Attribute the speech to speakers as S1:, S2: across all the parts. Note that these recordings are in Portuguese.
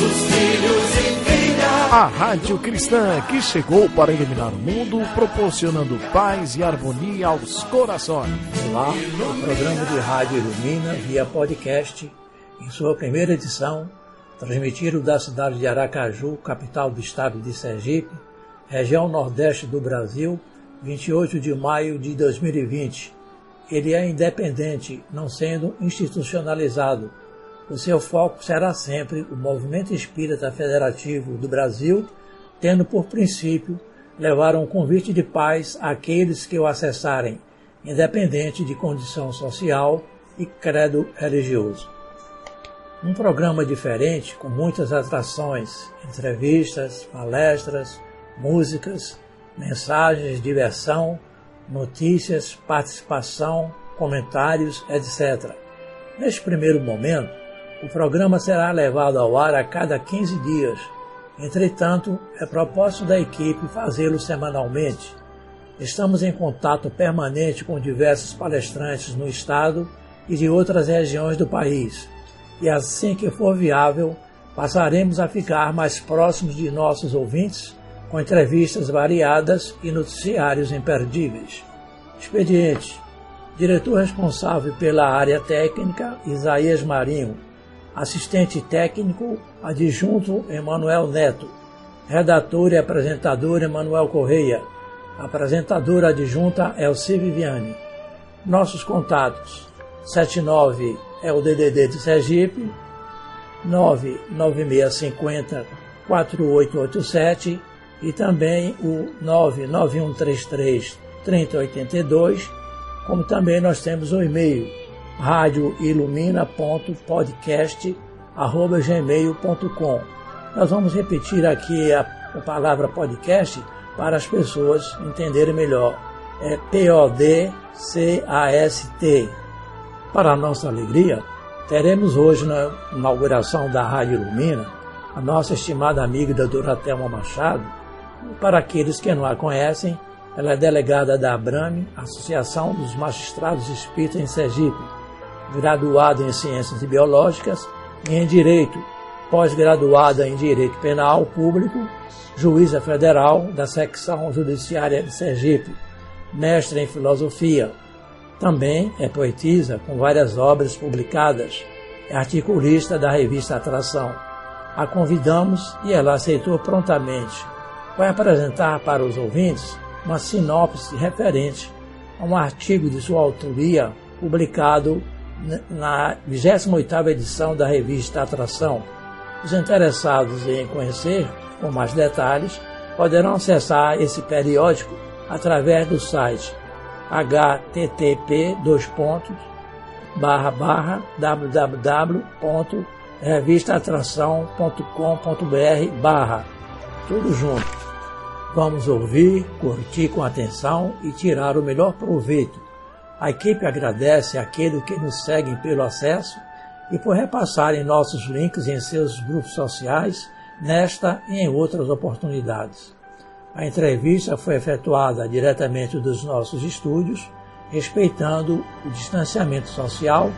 S1: nossos filhos e filhas.
S2: A Rádio Cristã que chegou para iluminar o mundo, proporcionando paz e harmonia aos corações.
S3: Olá, o programa de rádio Ilumina via podcast, em sua primeira edição, transmitido da cidade de Aracaju, capital do estado de Sergipe, região nordeste do Brasil, 28 de maio de 2020. Ele é independente, não sendo institucionalizado. O seu foco será sempre o Movimento Espírita Federativo do Brasil, tendo por princípio levar um convite de paz àqueles que o acessarem, independente de condição social e credo religioso. Um programa diferente, com muitas atrações, entrevistas, palestras, músicas, mensagens, diversão, notícias, participação, comentários, etc. Neste primeiro momento, o programa será levado ao ar a cada 15 dias. Entretanto, é propósito da equipe fazê-lo semanalmente. Estamos em contato permanente com diversos palestrantes no estado e de outras regiões do país. E assim que for viável, passaremos a ficar mais próximos de nossos ouvintes com entrevistas variadas e noticiários imperdíveis. Expediente. Diretor responsável pela área técnica, Isaías Marinho. Assistente técnico, adjunto Emanuel Neto. Redator e apresentador Emanuel Correia. Apresentadora adjunta Elci Viviane. Nossos contatos: 79 é o DDD de Sergipe, 99650 4887 e também o 99133 3082, como também nós temos o e-mail radioilumina.podcast@gmail.com. Nós vamos repetir aqui a, a palavra podcast para as pessoas entenderem melhor. É P-O-D-C-A-S-T. Para nossa alegria, teremos hoje na inauguração da Rádio Ilumina a nossa estimada amiga doutora Thelma Machado. Para aqueles que não a conhecem, ela é delegada da ABRAME, Associação dos Magistrados Espíritas em Sergipe, graduada em Ciências Biológicas e em Direito, pós-graduada em Direito Penal Público, juíza federal da Secção Judiciária de Sergipe, mestre em Filosofia. Também é poetisa com várias obras publicadas, é articulista da revista Atração. A convidamos e ela aceitou prontamente. Vai apresentar para os ouvintes uma sinopse referente a um artigo de sua autoria publicado na 28ª edição da revista Atração. Os interessados em conhecer com mais detalhes poderão acessar esse periódico através do site http www.revistaatração.com.br tudo junto. Vamos ouvir, curtir com atenção e tirar o melhor proveito. A equipe agradece àqueles que nos seguem pelo acesso e por repassarem nossos links em seus grupos sociais, nesta e em outras oportunidades. A entrevista foi efetuada diretamente dos nossos estúdios, respeitando o distanciamento social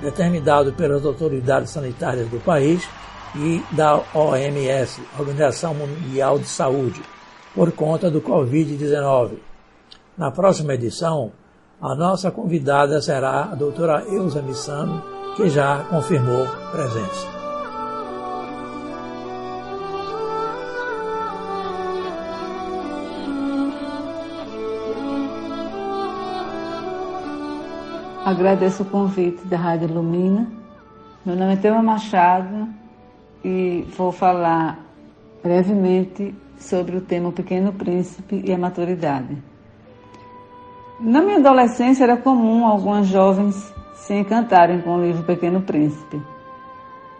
S3: determinado pelas autoridades sanitárias do país e da OMS, Organização Mundial de Saúde, por conta do Covid-19. Na próxima edição, a nossa convidada será a doutora Eusa Missano, que já confirmou presença.
S4: Agradeço o convite da Rádio Lumina. Meu nome é Tema Machado e vou falar brevemente sobre o tema Pequeno Príncipe e a Maturidade. Na minha adolescência era comum algumas jovens se encantarem com o livro Pequeno Príncipe.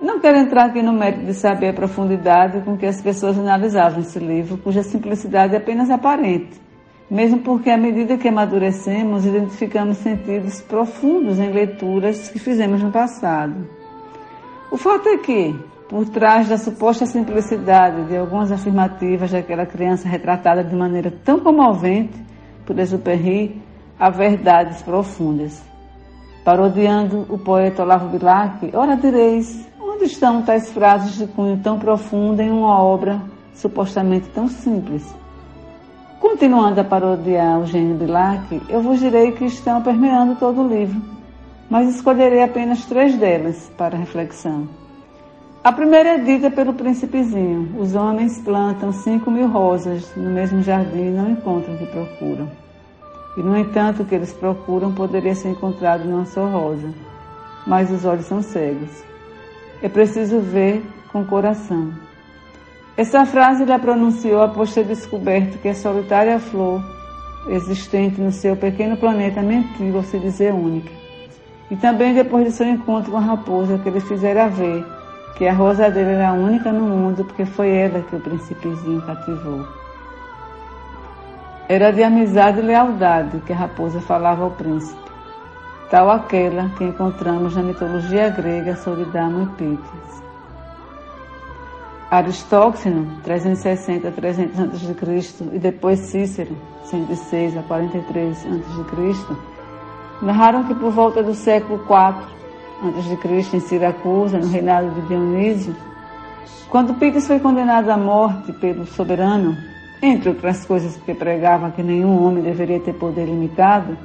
S4: Não quero entrar aqui no mérito de saber a profundidade com que as pessoas analisavam esse livro, cuja simplicidade é apenas aparente mesmo porque à medida que amadurecemos, identificamos sentidos profundos em leituras que fizemos no passado. O fato é que, por trás da suposta simplicidade de algumas afirmativas daquela criança retratada de maneira tão comovente por Exupéry, há verdades profundas. Parodiando o poeta Olavo Bilac, ora direis, Onde estão tais frases de cunho tão profundo em uma obra supostamente tão simples? Continuando a parodiar o gênio Bilac, eu vos direi que estão permeando todo o livro, mas escolherei apenas três delas para reflexão. A primeira é dita pelo príncipezinho. Os homens plantam cinco mil rosas no mesmo jardim e não encontram o que procuram. E, no entanto, o que eles procuram poderia ser encontrado numa só rosa. Mas os olhos são cegos. É preciso ver com o coração. Essa frase ele a pronunciou após ter descoberto que a solitária flor existente no seu pequeno planeta mentiu ao se dizer única. E também depois de seu encontro com a raposa que ele fizera ver que a rosa dele era única no mundo porque foi ela que o príncipezinho cativou. Era de amizade e lealdade que a raposa falava ao príncipe, tal aquela que encontramos na mitologia grega sobre Damo e Pítias. Aristóxeno, 360 a 300 a.C., e depois Cícero, 106 a 43 a.C., narraram que por volta do século IV Cristo em Siracusa, no reinado de Dionísio, quando Pítis foi condenado à morte pelo soberano, entre outras coisas porque pregava que nenhum homem deveria ter poder limitado,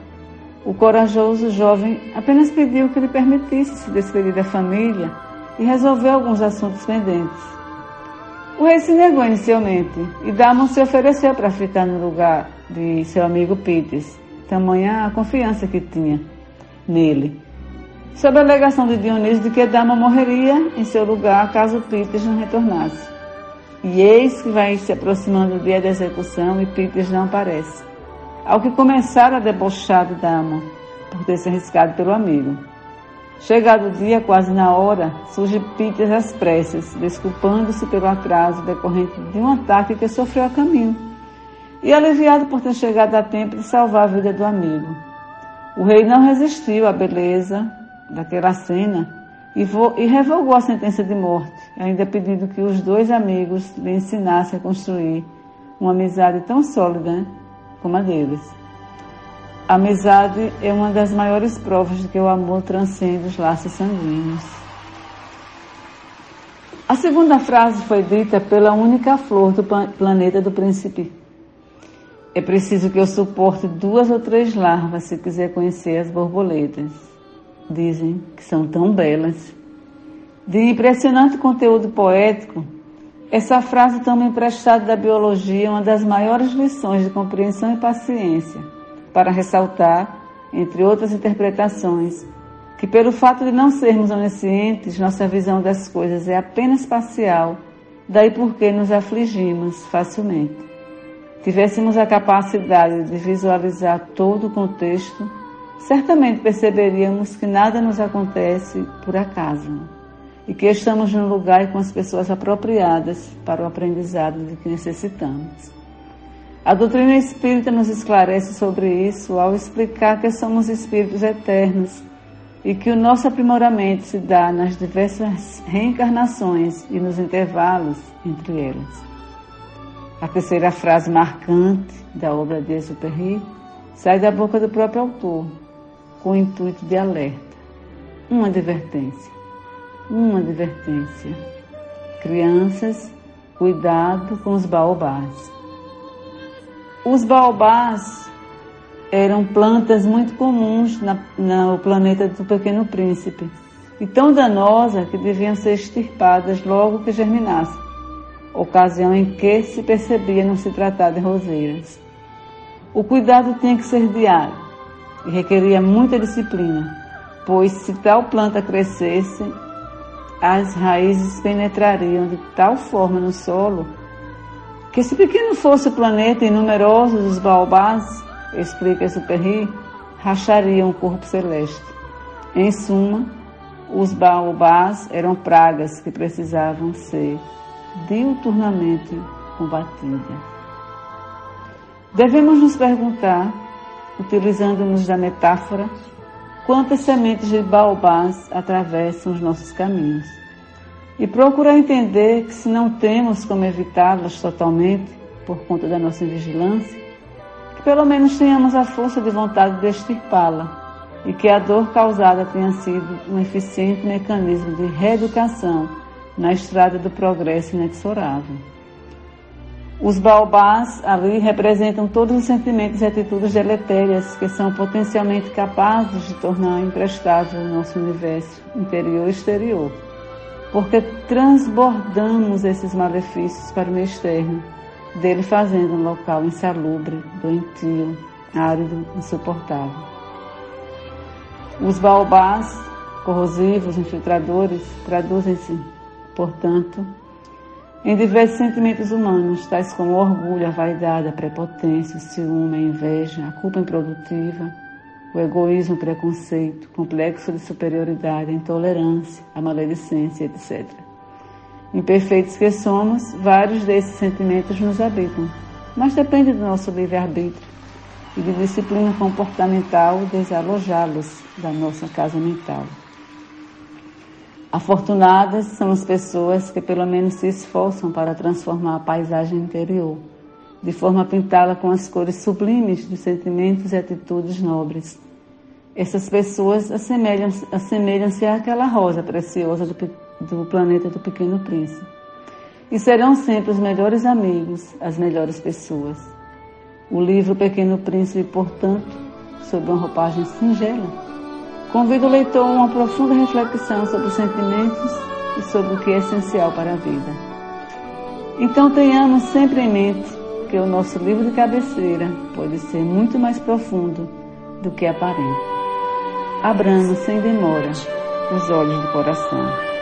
S4: o corajoso jovem apenas pediu que lhe permitisse se despedir da família e resolver alguns assuntos pendentes. O rei se negou inicialmente e Damon se ofereceu para ficar no lugar de seu amigo Pítis, tamanha a confiança que tinha nele sob a alegação de Dionísio de que Dama morreria em seu lugar caso Píteis não retornasse. E eis que vai se aproximando o dia da execução e Píteis não aparece. Ao que começaram a debochar de Dama por ter se arriscado pelo amigo. Chegado o dia, quase na hora, surge Píteis às pressas, desculpando-se pelo atraso decorrente de um ataque que sofreu a caminho, e aliviado por ter chegado a tempo de salvar a vida do amigo. O rei não resistiu à beleza, daquela cena e, e revogou a sentença de morte, ainda pedindo que os dois amigos lhe ensinassem a construir uma amizade tão sólida como a deles. A amizade é uma das maiores provas de que o amor transcende os laços sanguíneos. A segunda frase foi dita pela única flor do planeta do príncipe. É preciso que eu suporte duas ou três larvas se quiser conhecer as borboletas dizem que são tão belas. De impressionante conteúdo poético, essa frase toma emprestada da biologia uma das maiores lições de compreensão e paciência, para ressaltar, entre outras interpretações, que pelo fato de não sermos oniscientes, nossa visão das coisas é apenas parcial, daí porque nos afligimos facilmente. Tivéssemos a capacidade de visualizar todo o contexto, certamente perceberíamos que nada nos acontece por acaso e que estamos no lugar e com as pessoas apropriadas para o aprendizado de que necessitamos. A doutrina espírita nos esclarece sobre isso ao explicar que somos espíritos eternos e que o nosso aprimoramento se dá nas diversas reencarnações e nos intervalos entre elas. A terceira frase marcante da obra de Exupéry sai da boca do próprio autor, com o intuito de alerta. Uma advertência. Uma advertência. Crianças, cuidado com os baobás. Os baobás eram plantas muito comuns na, no planeta do Pequeno Príncipe e tão danosas que deviam ser extirpadas logo que germinassem, ocasião em que se percebia não se tratar de roseiras. O cuidado tinha que ser diário e requeria muita disciplina, pois se tal planta crescesse, as raízes penetrariam de tal forma no solo que se pequeno fosse o planeta e numerosos os baobás, explica Superri, rachariam o corpo celeste. Em suma, os baobás eram pragas que precisavam ser diuturnamente combatidas. Devemos nos perguntar utilizando-nos da metáfora, quantas sementes de baobás atravessam os nossos caminhos. E procurar entender que se não temos como evitá-las totalmente, por conta da nossa vigilância, que pelo menos tenhamos a força de vontade de extirpá-la, e que a dor causada tenha sido um eficiente mecanismo de reeducação na estrada do progresso inexorável. Os baobás ali representam todos os sentimentos e atitudes deletérias que são potencialmente capazes de tornar imprestável o nosso universo interior e exterior, porque transbordamos esses malefícios para o meio externo, dele fazendo um local insalubre, doentio, árido, insuportável. Os baobás corrosivos, infiltradores, traduzem-se, portanto, em diversos sentimentos humanos, tais como orgulho, a vaidade, a prepotência, o ciúme, a inveja, a culpa improdutiva, o egoísmo, o preconceito, o complexo de superioridade, a intolerância, a maledicência, etc. Imperfeitos que somos, vários desses sentimentos nos habitam, mas depende do nosso livre-arbítrio e de disciplina comportamental desalojá-los da nossa casa mental. Afortunadas são as pessoas que pelo menos se esforçam para transformar a paisagem interior, de forma a pintá-la com as cores sublimes dos sentimentos e atitudes nobres. Essas pessoas assemelham-se assemelham àquela rosa preciosa do, do planeta do Pequeno Príncipe. E serão sempre os melhores amigos, as melhores pessoas. O livro Pequeno Príncipe, portanto, sob uma roupagem singela, Convido o leitor a uma profunda reflexão sobre os sentimentos e sobre o que é essencial para a vida. Então tenhamos sempre em mente que o nosso livro de cabeceira pode ser muito mais profundo do que aparente. Abramos sem demora os olhos do coração.